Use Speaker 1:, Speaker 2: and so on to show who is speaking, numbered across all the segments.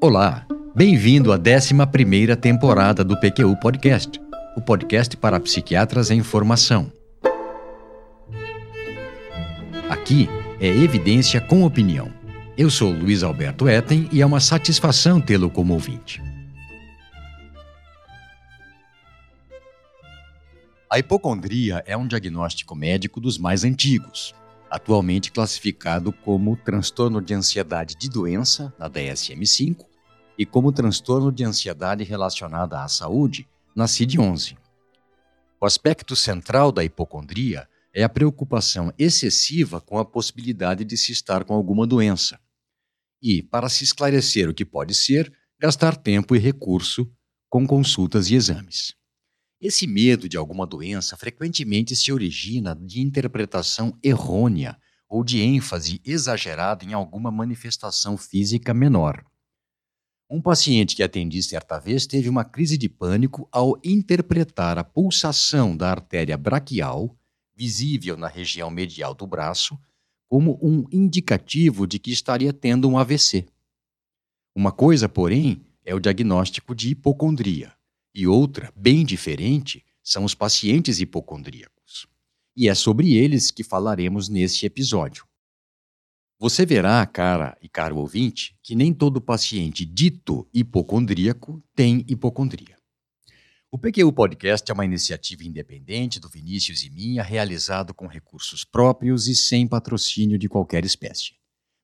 Speaker 1: Olá, bem-vindo à 11 temporada do PQU Podcast, o podcast para psiquiatras em formação. Aqui é evidência com opinião. Eu sou Luiz Alberto Etten e é uma satisfação tê-lo como ouvinte. A hipocondria é um diagnóstico médico dos mais antigos, atualmente classificado como transtorno de ansiedade de doença, na DSM-5, e como transtorno de ansiedade relacionada à saúde, na CID-11. O aspecto central da hipocondria é a preocupação excessiva com a possibilidade de se estar com alguma doença. E, para se esclarecer o que pode ser, gastar tempo e recurso com consultas e exames. Esse medo de alguma doença frequentemente se origina de interpretação errônea ou de ênfase exagerada em alguma manifestação física menor. Um paciente que atendi certa vez teve uma crise de pânico ao interpretar a pulsação da artéria braquial, visível na região medial do braço, como um indicativo de que estaria tendo um AVC. Uma coisa, porém, é o diagnóstico de hipocondria, e outra, bem diferente, são os pacientes hipocondríacos. E é sobre eles que falaremos neste episódio. Você verá, cara e caro ouvinte, que nem todo paciente dito hipocondríaco tem hipocondria. O PQU Podcast é uma iniciativa independente do Vinícius e minha, realizado com recursos próprios e sem patrocínio de qualquer espécie.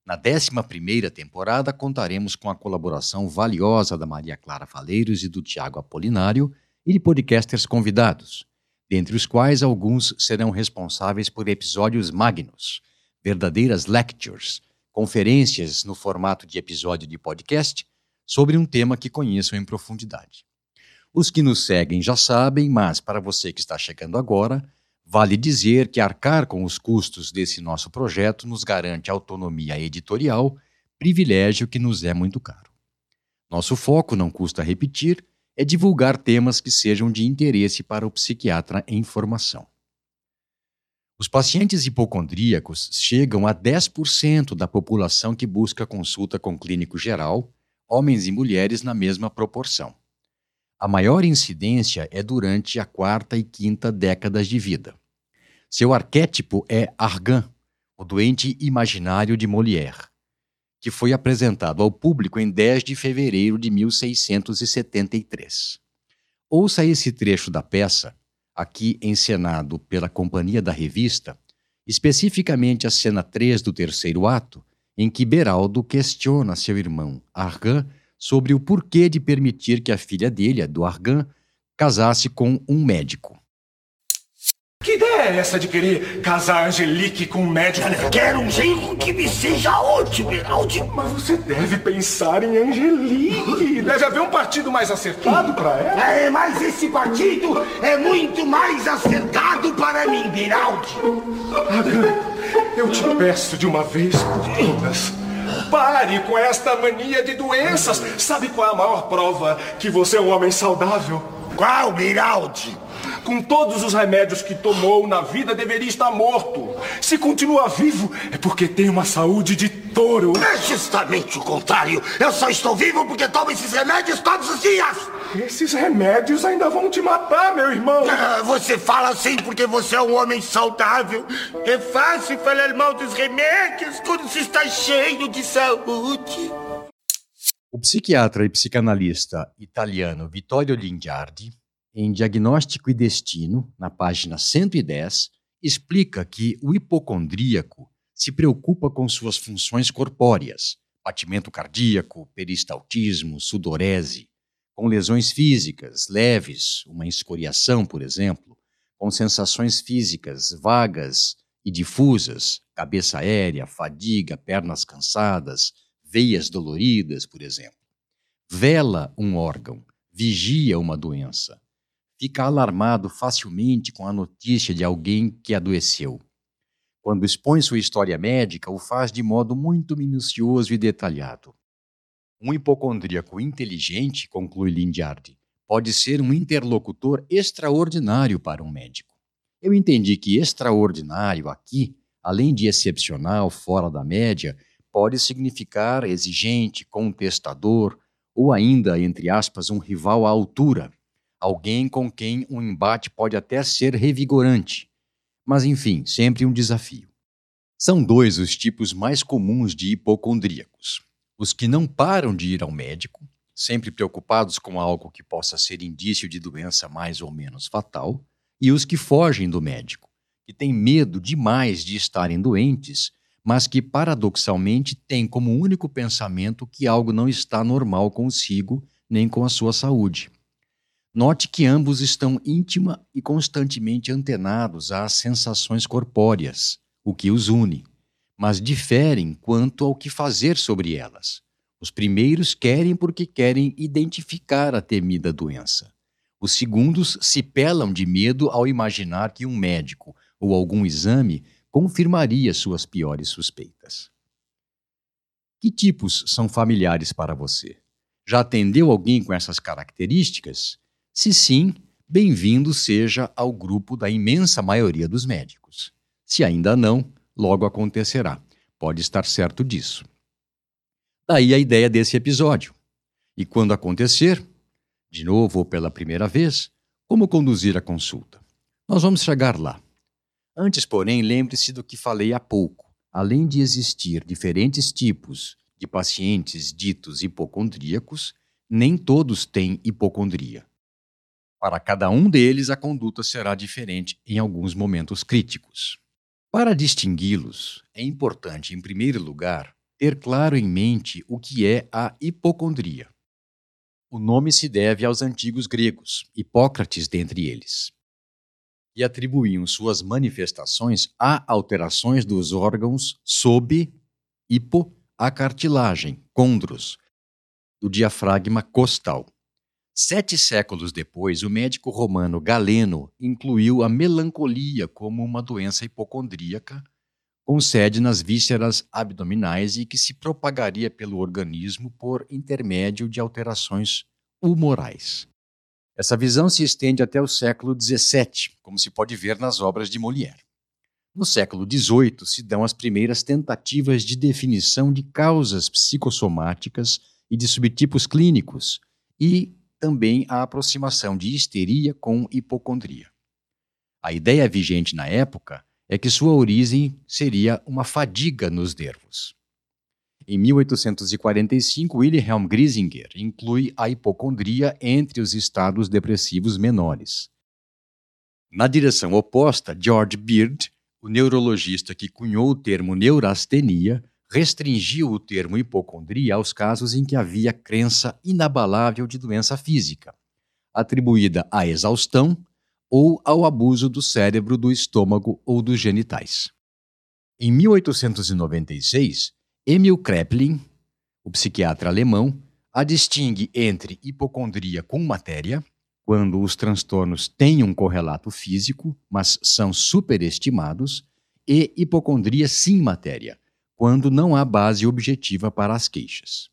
Speaker 1: Na 11 temporada, contaremos com a colaboração valiosa da Maria Clara Faleiros e do Tiago Apolinário e de podcasters convidados, dentre os quais alguns serão responsáveis por episódios magnos – verdadeiras lectures, conferências no formato de episódio de podcast sobre um tema que conheçam em profundidade. Os que nos seguem já sabem, mas para você que está chegando agora, vale dizer que arcar com os custos desse nosso projeto nos garante autonomia editorial, privilégio que nos é muito caro. Nosso foco, não custa repetir, é divulgar temas que sejam de interesse para o psiquiatra em formação. Os pacientes hipocondríacos chegam a 10% da população que busca consulta com clínico geral, homens e mulheres na mesma proporção. A maior incidência é durante a quarta e quinta décadas de vida. Seu arquétipo é Argan, o doente imaginário de Molière, que foi apresentado ao público em 10 de fevereiro de 1673. Ouça esse trecho da peça aqui encenado pela Companhia da Revista, especificamente a cena 3 do terceiro ato, em que Beraldo questiona seu irmão Argan sobre o porquê de permitir que a filha dele, a do Argan, casasse com um médico.
Speaker 2: Que ideia é essa de querer casar Angelique com um médico?
Speaker 3: Eu quero um genro que me seja útil, Beraldi.
Speaker 2: Mas você deve pensar em Angelique. Deve haver um partido mais acertado para ela.
Speaker 3: É, mas esse partido é muito mais acertado para mim, Beraldi.
Speaker 2: eu te peço de uma vez por todas. Pare com esta mania de doenças. Sabe qual é a maior prova que você é um homem saudável?
Speaker 3: Qual, Beraldi?
Speaker 2: Com todos os remédios que tomou na vida, deveria estar morto. Se continua vivo, é porque tem uma saúde de touro.
Speaker 3: É justamente o contrário. Eu só estou vivo porque tomo esses remédios todos os dias.
Speaker 2: Esses remédios ainda vão te matar, meu irmão.
Speaker 3: Ah, você fala assim porque você é um homem saudável. É fácil falar mal dos remédios quando se está cheio de saúde.
Speaker 1: O psiquiatra e psicanalista italiano Vittorio Lingiardi em Diagnóstico e Destino, na página 110, explica que o hipocondríaco se preocupa com suas funções corpóreas, batimento cardíaco, peristaltismo, sudorese, com lesões físicas leves, uma escoriação, por exemplo, com sensações físicas vagas e difusas, cabeça aérea, fadiga, pernas cansadas, veias doloridas, por exemplo. Vela um órgão, vigia uma doença, fica alarmado facilmente com a notícia de alguém que adoeceu. Quando expõe sua história médica, o faz de modo muito minucioso e detalhado. Um hipocondríaco inteligente, conclui Lindiardi, pode ser um interlocutor extraordinário para um médico. eu entendi que extraordinário aqui, além de excepcional, fora da média, pode significar exigente, contestador, ou ainda, entre aspas, um rival à altura, alguém com quem um embate pode até ser revigorante. Mas, enfim, sempre um desafio. São dois os tipos mais comuns de hipocondríacos: os que não param de ir ao médico, sempre preocupados com algo que possa ser indício de doença mais ou menos fatal, e os que fogem do médico, que têm medo demais de estarem doentes, mas que paradoxalmente têm como único pensamento que algo não está normal consigo nem com a sua saúde. Note que ambos estão íntima e constantemente antenados às sensações corpóreas, o que os une, mas diferem quanto ao que fazer sobre elas. Os primeiros querem porque querem identificar a temida doença. Os segundos se pelam de medo ao imaginar que um médico ou algum exame confirmaria suas piores suspeitas. Que tipos são familiares para você? Já atendeu alguém com essas características? Se sim, bem-vindo seja ao grupo da imensa maioria dos médicos. Se ainda não, logo acontecerá. Pode estar certo disso. Daí a ideia desse episódio. E quando acontecer, de novo ou pela primeira vez, como conduzir a consulta? Nós vamos chegar lá. Antes, porém, lembre-se do que falei há pouco. Além de existir diferentes tipos de pacientes ditos hipocondríacos, nem todos têm hipocondria. Para cada um deles, a conduta será diferente em alguns momentos críticos. Para distingui-los, é importante, em primeiro lugar, ter claro em mente o que é a hipocondria. O nome se deve aos antigos gregos, Hipócrates dentre eles, e atribuíam suas manifestações a alterações dos órgãos sob hipo a cartilagem, condros, do diafragma costal. Sete séculos depois, o médico romano Galeno incluiu a melancolia como uma doença hipocondríaca, com sede nas vísceras abdominais e que se propagaria pelo organismo por intermédio de alterações humorais. Essa visão se estende até o século XVII, como se pode ver nas obras de Molière. No século XVIII se dão as primeiras tentativas de definição de causas psicossomáticas e de subtipos clínicos, e também a aproximação de histeria com hipocondria. A ideia vigente na época é que sua origem seria uma fadiga nos nervos. Em 1845, Wilhelm Griesinger inclui a hipocondria entre os estados depressivos menores. Na direção oposta, George Beard, o neurologista que cunhou o termo neurastenia, restringiu o termo hipocondria aos casos em que havia crença inabalável de doença física, atribuída à exaustão ou ao abuso do cérebro, do estômago ou dos genitais. Em 1896, Emil Kraepelin, o psiquiatra alemão, a distingue entre hipocondria com matéria, quando os transtornos têm um correlato físico, mas são superestimados, e hipocondria sem matéria, quando não há base objetiva para as queixas.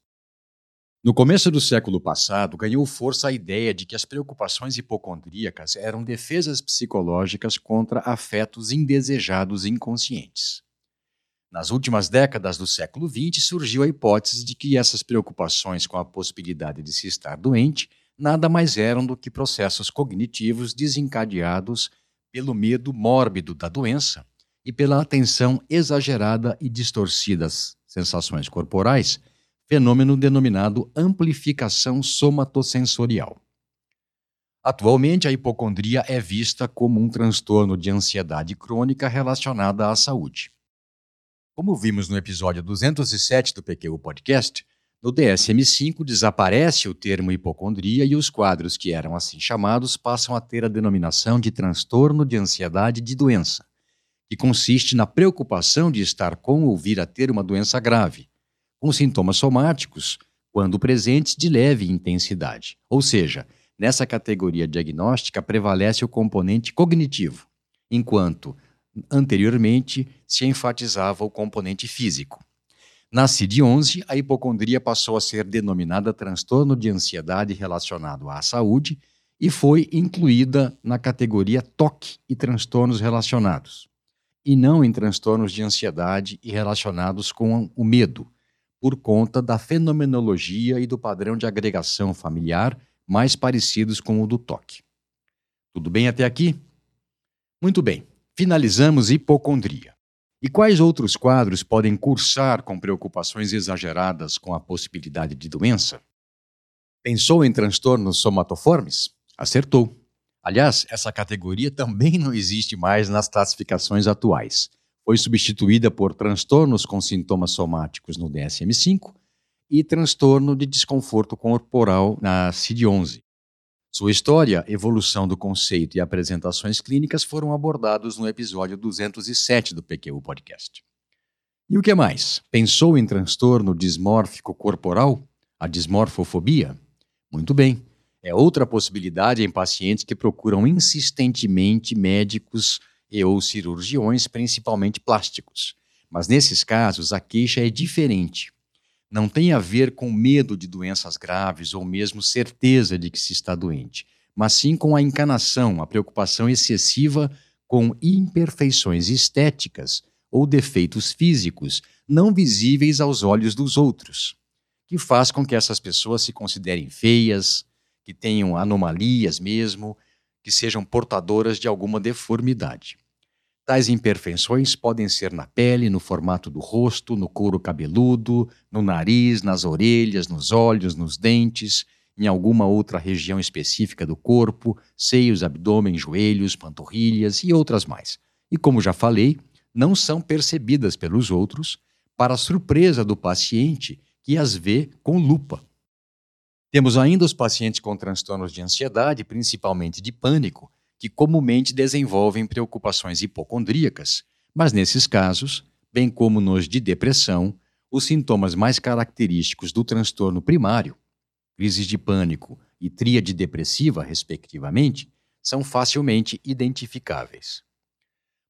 Speaker 1: No começo do século passado, ganhou força a ideia de que as preocupações hipocondríacas eram defesas psicológicas contra afetos indesejados inconscientes. Nas últimas décadas do século XX, surgiu a hipótese de que essas preocupações com a possibilidade de se estar doente nada mais eram do que processos cognitivos desencadeados pelo medo mórbido da doença e pela atenção exagerada e distorcida às sensações corporais, fenômeno denominado amplificação somatosensorial. Atualmente, a hipocondria é vista como um transtorno de ansiedade crônica relacionada à saúde. Como vimos no episódio 207 do PQ Podcast, no DSM-5 desaparece o termo hipocondria e os quadros que eram assim chamados passam a ter a denominação de transtorno de ansiedade de doença que consiste na preocupação de estar com ou vir a ter uma doença grave, com sintomas somáticos, quando presentes de leve intensidade. Ou seja, nessa categoria diagnóstica prevalece o componente cognitivo, enquanto anteriormente se enfatizava o componente físico. Na CID-11, a hipocondria passou a ser denominada transtorno de ansiedade relacionado à saúde e foi incluída na categoria toque e transtornos relacionados, e não em transtornos de ansiedade e relacionados com o medo, por conta da fenomenologia e do padrão de agregação familiar mais parecidos com o do toque. Tudo bem até aqui? Muito bem, finalizamos hipocondria. E quais outros quadros podem cursar com preocupações exageradas com a possibilidade de doença? Pensou em transtornos somatoformes? Acertou. Aliás, essa categoria também não existe mais nas classificações atuais foi substituída por transtornos com sintomas somáticos no DSM-5 e transtorno de desconforto corporal na CID-11. Sua história, evolução do conceito e apresentações clínicas foram abordados no episódio 207 do PQ Podcast. E o que mais? Pensou em transtorno dismórfico corporal? A dismorfofobia? Muito bem. É outra possibilidade em pacientes que procuram insistentemente médicos e ou cirurgiões, principalmente plásticos. Mas nesses casos, a queixa é diferente. Não tem a ver com medo de doenças graves ou mesmo certeza de que se está doente, mas sim com a encanação, a preocupação excessiva com imperfeições estéticas ou defeitos físicos não visíveis aos olhos dos outros, que faz com que essas pessoas se considerem feias, que tenham anomalias mesmo, que sejam portadoras de alguma deformidade. Tais imperfeições podem ser na pele, no formato do rosto, no couro cabeludo, no nariz, nas orelhas, nos olhos, nos dentes, em alguma outra região específica do corpo, seios, abdômen, joelhos, panturrilhas e outras mais. E como já falei, não são percebidas pelos outros, para surpresa do paciente que as vê com lupa. Temos ainda os pacientes com transtornos de ansiedade, principalmente de pânico, que comumente desenvolvem preocupações hipocondríacas, mas nesses casos, bem como nos de depressão, os sintomas mais característicos do transtorno primário, crises de pânico e tríade depressiva, respectivamente, são facilmente identificáveis.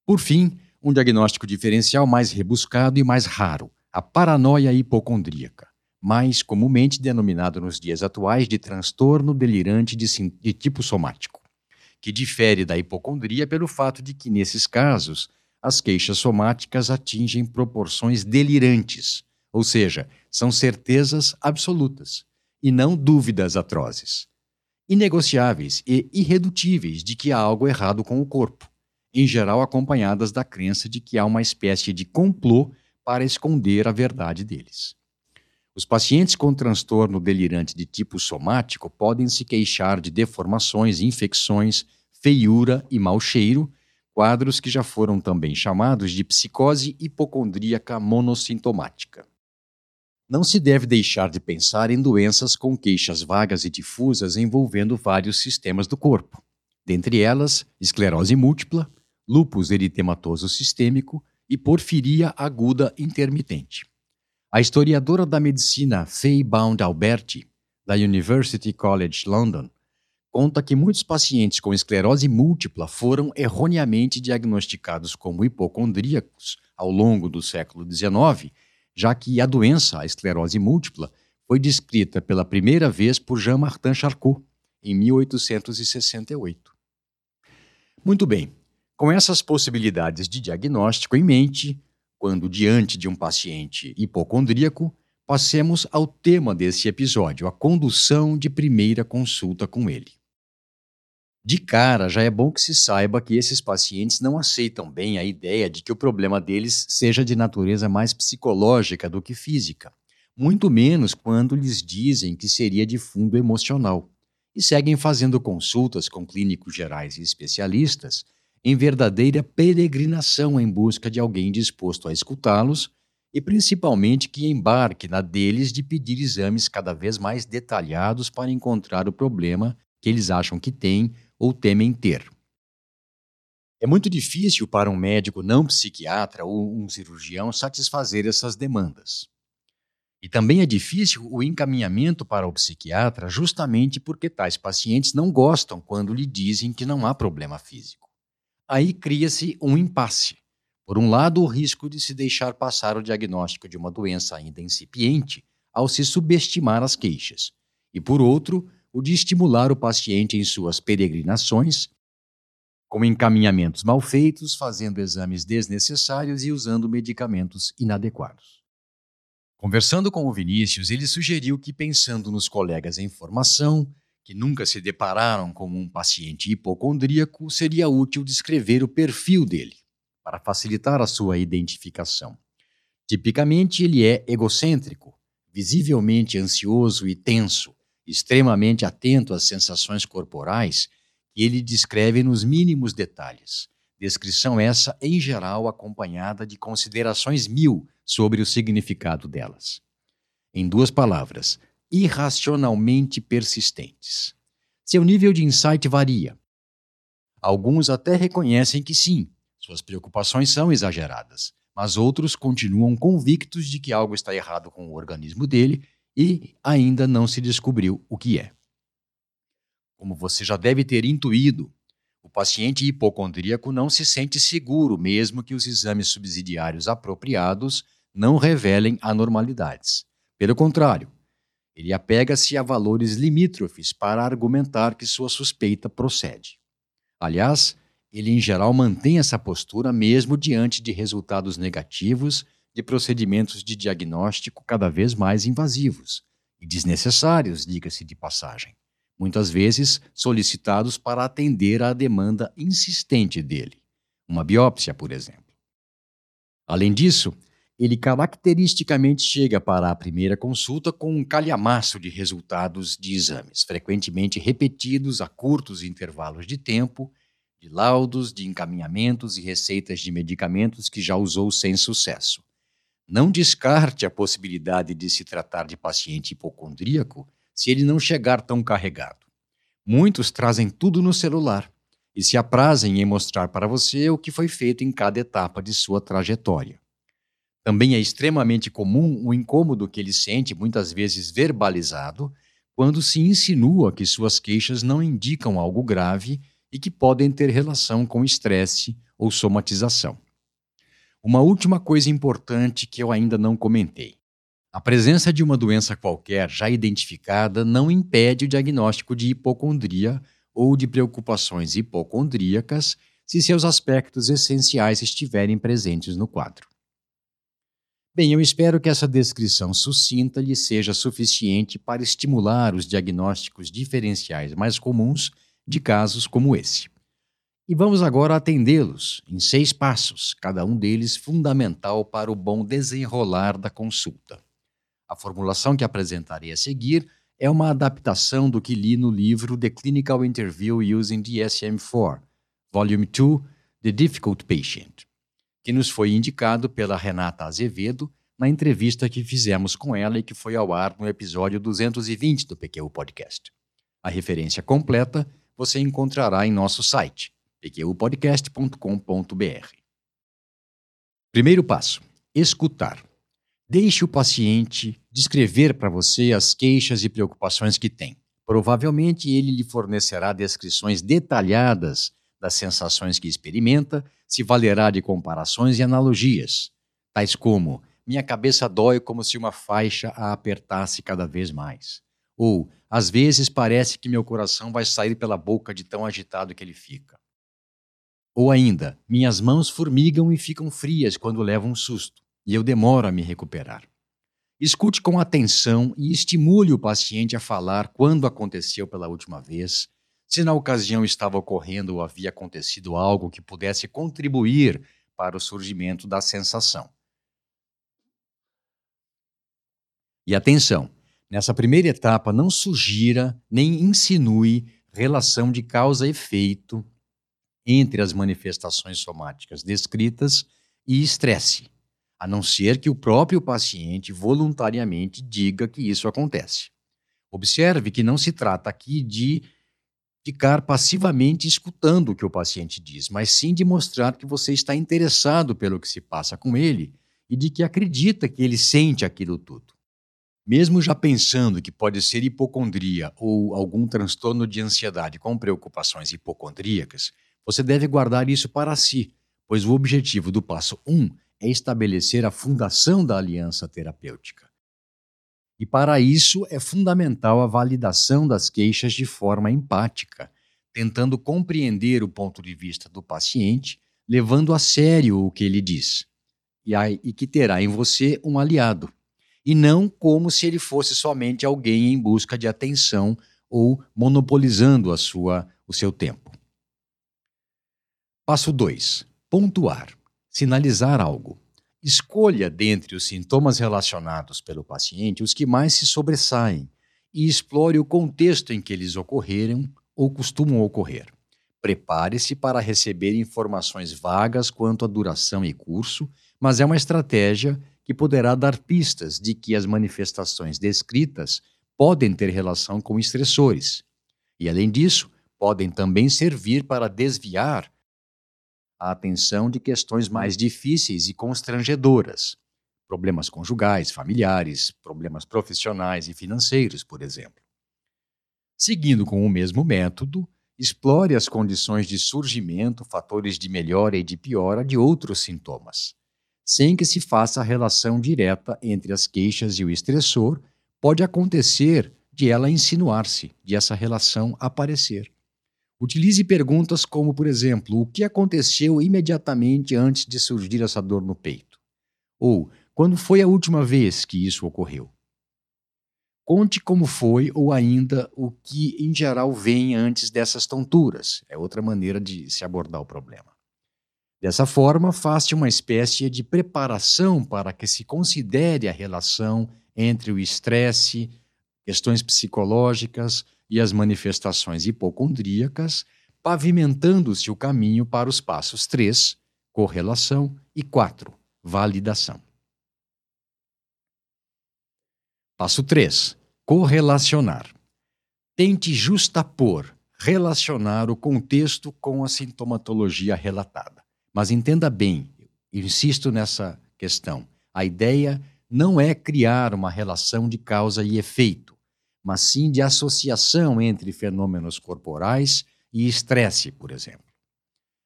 Speaker 1: Por fim, um diagnóstico diferencial mais rebuscado e mais raro, a paranoia hipocondríaca, mais comumente denominado nos dias atuais de transtorno delirante de, de tipo somático que difere da hipocondria pelo fato de que, nesses casos, as queixas somáticas atingem proporções delirantes, ou seja, são certezas absolutas e não dúvidas atrozes, inegociáveis e irredutíveis de que há algo errado com o corpo, em geral acompanhadas da crença de que há uma espécie de complô para esconder a verdade deles. Os pacientes com transtorno delirante de tipo somático podem se queixar de deformações, infecções, feiura e mau cheiro, quadros que já foram também chamados de psicose hipocondríaca monossintomática. Não se deve deixar de pensar em doenças com queixas vagas e difusas envolvendo vários sistemas do corpo, dentre elas esclerose múltipla, lúpus eritematoso sistêmico e porfiria aguda intermitente. A historiadora da medicina Faye Bound Alberti, da University College London, conta que muitos pacientes com esclerose múltipla foram erroneamente diagnosticados como hipocondríacos ao longo do século XIX, já que a doença, a esclerose múltipla, foi descrita pela primeira vez por Jean-Martin Charcot, em 1868. Muito bem, com essas possibilidades de diagnóstico em mente, quando diante de um paciente hipocondríaco, passemos ao tema desse episódio, a condução de primeira consulta com ele. De cara, já é bom que se saiba que esses pacientes não aceitam bem a ideia de que o problema deles seja de natureza mais psicológica do que física, muito menos quando lhes dizem que seria de fundo emocional, e seguem fazendo consultas com clínicos gerais e especialistas em verdadeira peregrinação em busca de alguém disposto a escutá-los e principalmente que embarque na deles de pedir exames cada vez mais detalhados para encontrar o problema que eles acham que têm ou temem ter. É muito difícil para um médico não psiquiatra ou um cirurgião satisfazer essas demandas. E também é difícil o encaminhamento para o psiquiatra justamente porque tais pacientes não gostam quando lhe dizem que não há problema físico. Aí cria-se um impasse. Por um lado, o risco de se deixar passar o diagnóstico de uma doença ainda incipiente ao se subestimar as queixas, e por outro, o de estimular o paciente em suas peregrinações, com encaminhamentos mal feitos, fazendo exames desnecessários e usando medicamentos inadequados. Conversando com o Vinícius, ele sugeriu que, pensando nos colegas em formação, que nunca se depararam com um paciente hipocondríaco, seria útil descrever o perfil dele, para facilitar a sua identificação. Tipicamente, ele é egocêntrico, visivelmente ansioso e tenso, extremamente atento às sensações corporais que ele descreve nos mínimos detalhes. Descrição essa, em geral, acompanhada de considerações mil sobre o significado delas. Em duas palavras, irracionalmente persistentes. Seu nível de insight varia. Alguns até reconhecem que sim, suas preocupações são exageradas, mas outros continuam convictos de que algo está errado com o organismo dele e ainda não se descobriu o que é. Como você já deve ter intuído, o paciente hipocondríaco não se sente seguro, mesmo que os exames subsidiários apropriados não revelem anormalidades. Pelo contrário, ele apega-se a valores limítrofes para argumentar que sua suspeita procede. Aliás, ele em geral mantém essa postura mesmo diante de resultados negativos de procedimentos de diagnóstico cada vez mais invasivos e desnecessários, diga-se de passagem, muitas vezes solicitados para atender à demanda insistente dele, uma biópsia, por exemplo. Além disso, ele caracteristicamente chega para a primeira consulta com um calhamaço de resultados de exames, frequentemente repetidos a curtos intervalos de tempo, de laudos, de encaminhamentos e receitas de medicamentos que já usou sem sucesso. Não descarte a possibilidade de se tratar de paciente hipocondríaco se ele não chegar tão carregado. Muitos trazem tudo no celular e se aprazem em mostrar para você o que foi feito em cada etapa de sua trajetória. Também é extremamente comum o incômodo que ele sente, muitas vezes verbalizado, quando se insinua que suas queixas não indicam algo grave e que podem ter relação com estresse ou somatização. Uma última coisa importante que eu ainda não comentei. A presença de uma doença qualquer já identificada não impede o diagnóstico de hipocondria ou de preocupações hipocondríacas se seus aspectos essenciais estiverem presentes no quadro. Bem, eu espero que essa descrição sucinta lhe seja suficiente para estimular os diagnósticos diferenciais mais comuns de casos como esse. E vamos agora atendê-los em seis passos, cada um deles fundamental para o bom desenrolar da consulta. A formulação que apresentarei a seguir é uma adaptação do que li no livro The Clinical Interview Using DSM-4, Volume 2, The Difficult Patient que nos foi indicado pela Renata Azevedo na entrevista que fizemos com ela e que foi ao ar no episódio 220 do PQ Podcast. A referência completa você encontrará em nosso site, pqpodcast.com.br. Primeiro passo: escutar. Deixe o paciente descrever para você as queixas e preocupações que tem. Provavelmente ele lhe fornecerá descrições detalhadas das sensações que experimenta, se valerá de comparações e analogias, tais como: minha cabeça dói como se uma faixa a apertasse cada vez mais. Ou, às vezes parece que meu coração vai sair pela boca de tão agitado que ele fica. Ou ainda, minhas mãos formigam e ficam frias quando levo um susto, e eu demoro a me recuperar. Escute com atenção e estimule o paciente a falar quando aconteceu pela última vez, se na ocasião estava ocorrendo ou havia acontecido algo que pudesse contribuir para o surgimento da sensação. E atenção, nessa primeira etapa não sugira nem insinue relação de causa efeito entre as manifestações somáticas descritas e estresse, a não ser que o próprio paciente voluntariamente diga que isso acontece. Observe que não se trata aqui de ficar passivamente escutando o que o paciente diz, mas sim de mostrar que você está interessado pelo que se passa com ele e de que acredita que ele sente aquilo tudo. Mesmo já pensando que pode ser hipocondria ou algum transtorno de ansiedade com preocupações hipocondríacas, você deve guardar isso para si, pois o objetivo do passo 1 é estabelecer a fundação da aliança terapêutica. E para isso é fundamental a validação das queixas de forma empática, tentando compreender o ponto de vista do paciente, levando a sério o que ele diz, e, aí, e que terá em você um aliado, e não como se ele fosse somente alguém em busca de atenção ou monopolizando a sua, o seu tempo. Passo 2. Pontuar. Sinalizar algo. Escolha dentre os sintomas relacionados pelo paciente os que mais se sobressaem e explore o contexto em que eles ocorreram ou costumam ocorrer. Prepare-se para receber informações vagas quanto à duração e curso, mas é uma estratégia que poderá dar pistas de que as manifestações descritas podem ter relação com estressores. E, além disso, podem também servir para desviar a atenção de questões mais difíceis e constrangedoras, problemas conjugais, familiares, problemas profissionais e financeiros, por exemplo. Seguindo com o mesmo método, explore as condições de surgimento, fatores de melhora e de piora de outros sintomas. Sem que se faça a relação direta entre as queixas e o estressor, pode acontecer de ela insinuar-se, de essa relação aparecer. Utilize perguntas como, por exemplo, o que aconteceu imediatamente antes de surgir essa dor no peito? Ou quando foi a última vez que isso ocorreu? Conte como foi ou ainda o que em geral vem antes dessas tonturas. É outra maneira de se abordar o problema. Dessa forma, faça uma espécie de preparação para que se considere a relação entre o estresse, questões psicológicas, e as manifestações hipocondríacas, pavimentando-se o caminho para os passos 3, correlação, e 4, validação. Passo 3, correlacionar. Tente justapor, relacionar o contexto com a sintomatologia relatada. Mas entenda bem, insisto nessa questão, a ideia não é criar uma relação de causa e efeito mas sim de associação entre fenômenos corporais e estresse, por exemplo.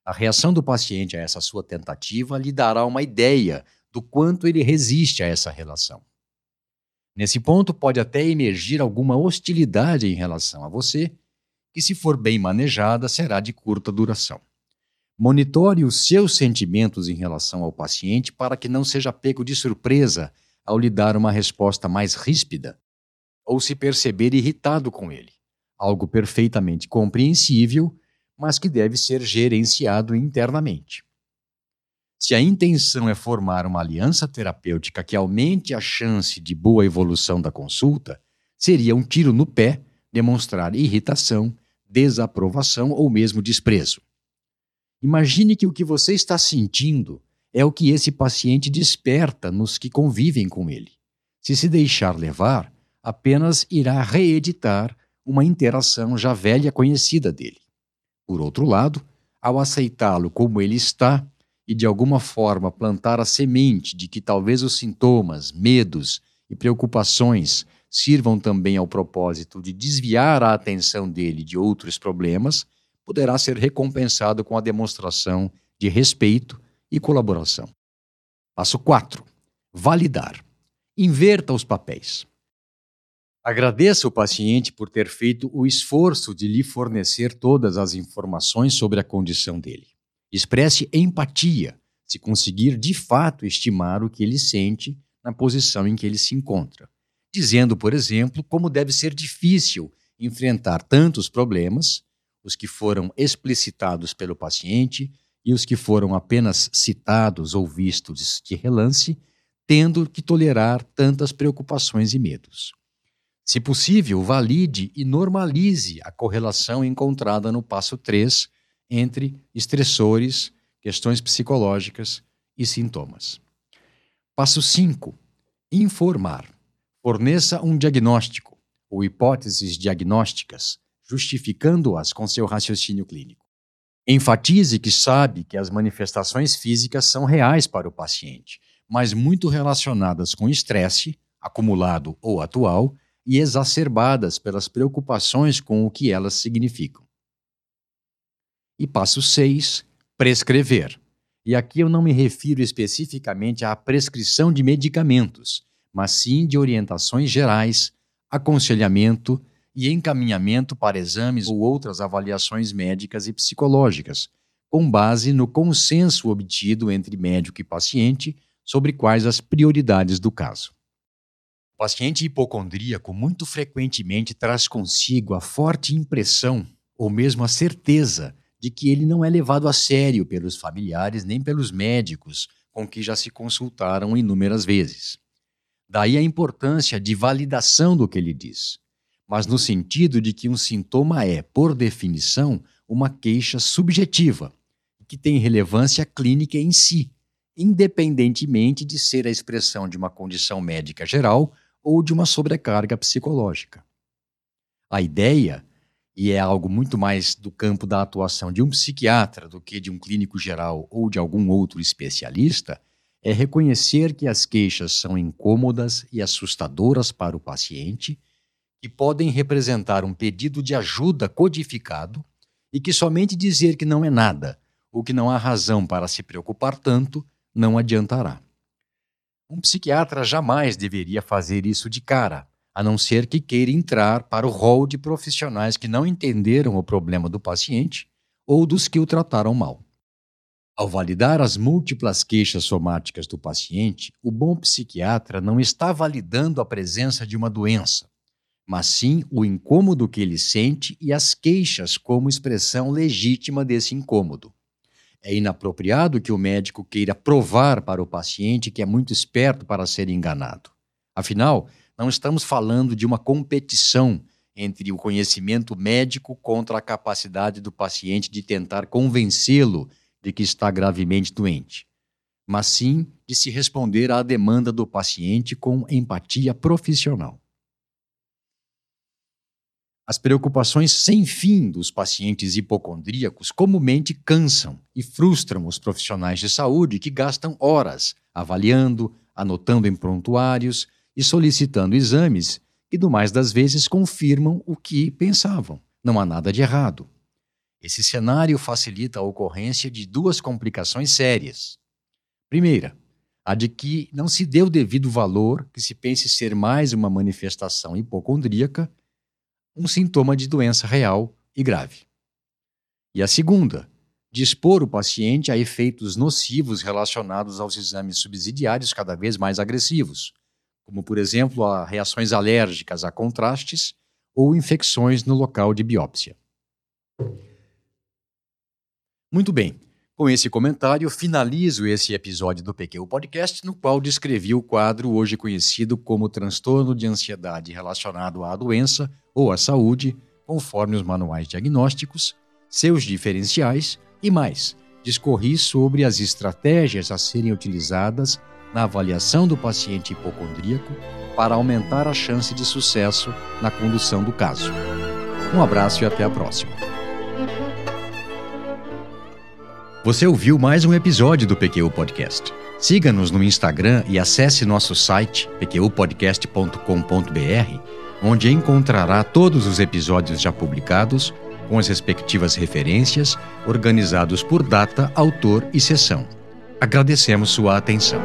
Speaker 1: A reação do paciente a essa sua tentativa lhe dará uma ideia do quanto ele resiste a essa relação. Nesse ponto, pode até emergir alguma hostilidade em relação a você, que, se for bem manejada, será de curta duração. Monitore os seus sentimentos em relação ao paciente para que não seja pego de surpresa ao lhe dar uma resposta mais ríspida ou se perceber irritado com ele, algo perfeitamente compreensível, mas que deve ser gerenciado internamente. Se a intenção é formar uma aliança terapêutica que aumente a chance de boa evolução da consulta, seria um tiro no pé demonstrar irritação, desaprovação ou mesmo desprezo. Imagine que o que você está sentindo é o que esse paciente desperta nos que convivem com ele. Se se deixar levar, apenas irá reeditar uma interação já velha conhecida dele. Por outro lado, ao aceitá-lo como ele está e de alguma forma plantar a semente de que talvez os sintomas, medos e preocupações sirvam também ao propósito de desviar a atenção dele de outros problemas, poderá ser recompensado com a demonstração de respeito e colaboração. Passo 4. Validar. Inverta os papéis. Agradeça o paciente por ter feito o esforço de lhe fornecer todas as informações sobre a condição dele. Expresse empatia, se conseguir de fato estimar o que ele sente na posição em que ele se encontra, dizendo, por exemplo, como deve ser difícil enfrentar tantos problemas, os que foram explicitados pelo paciente e os que foram apenas citados ou vistos de relance, tendo que tolerar tantas preocupações e medos. Se possível, valide e normalize a correlação encontrada no passo 3 entre estressores, questões psicológicas e sintomas. Passo 5. Informar. Forneça um diagnóstico ou hipóteses diagnósticas, justificando-as com seu raciocínio clínico. Enfatize que sabe que as manifestações físicas são reais para o paciente, mas muito relacionadas com estresse, acumulado ou atual, e exacerbadas pelas preocupações com o que elas significam. E passo 6, prescrever. E aqui eu não me refiro especificamente à prescrição de medicamentos, mas sim de orientações gerais, aconselhamento e encaminhamento para exames ou outras avaliações médicas e psicológicas, com base no consenso obtido entre médico e paciente sobre quais as prioridades do caso. O paciente hipocondríaco muito frequentemente traz consigo a forte impressão ou mesmo a certeza de que ele não é levado a sério pelos familiares nem pelos médicos com que já se consultaram inúmeras vezes. Daí a importância de validação do que ele diz, mas no sentido de que um sintoma é, por definição, uma queixa subjetiva, que tem relevância clínica em si, independentemente de ser a expressão de uma condição médica geral ou de uma sobrecarga psicológica. A ideia, e é algo muito mais do campo da atuação de um psiquiatra do que de um clínico geral ou de algum outro especialista, é reconhecer que as queixas são incômodas e assustadoras para o paciente, que podem representar um pedido de ajuda codificado e que somente dizer que não é nada, ou que não há razão para se preocupar tanto, não adiantará. Um psiquiatra jamais deveria fazer isso de cara, a não ser que queira entrar para o rol de profissionais que não entenderam o problema do paciente ou dos que o trataram mal. Ao validar as múltiplas queixas somáticas do paciente, o bom psiquiatra não está validando a presença de uma doença, mas sim o incômodo que ele sente e as queixas como expressão legítima desse incômodo. É inapropriado que o médico queira provar para o paciente que é muito esperto para ser enganado. Afinal, não estamos falando de uma competição entre o conhecimento médico contra a capacidade do paciente de tentar convencê-lo de que está gravemente doente, mas sim de se responder à demanda do paciente com empatia profissional. As preocupações sem fim dos pacientes hipocondríacos comumente cansam e frustram os profissionais de saúde que gastam horas avaliando, anotando em prontuários e solicitando exames que, do mais das vezes, confirmam o que pensavam. Não há nada de errado. Esse cenário facilita a ocorrência de duas complicações sérias. Primeira, a de que não se deu devido valor que se pense ser mais uma manifestação hipocondríaca, um sintoma de doença real e grave. E a segunda, de expor o paciente a efeitos nocivos relacionados aos exames subsidiários cada vez mais agressivos, como, por exemplo, a reações alérgicas a contrastes ou infecções no local de biópsia. Muito bem. Com esse comentário, finalizo esse episódio do PQ Podcast, no qual descrevi o quadro hoje conhecido como transtorno de ansiedade relacionado à doença ou à saúde, conforme os manuais diagnósticos, seus diferenciais e mais. Discorri sobre as estratégias a serem utilizadas na avaliação do paciente hipocondríaco para aumentar a chance de sucesso na condução do caso. Um abraço e até a próxima. Você ouviu mais um episódio do PQU Podcast. Siga-nos no Instagram e acesse nosso site pqpodcast.com.br, onde encontrará todos os episódios já publicados, com as respectivas referências, organizados por data, autor e sessão. Agradecemos sua atenção.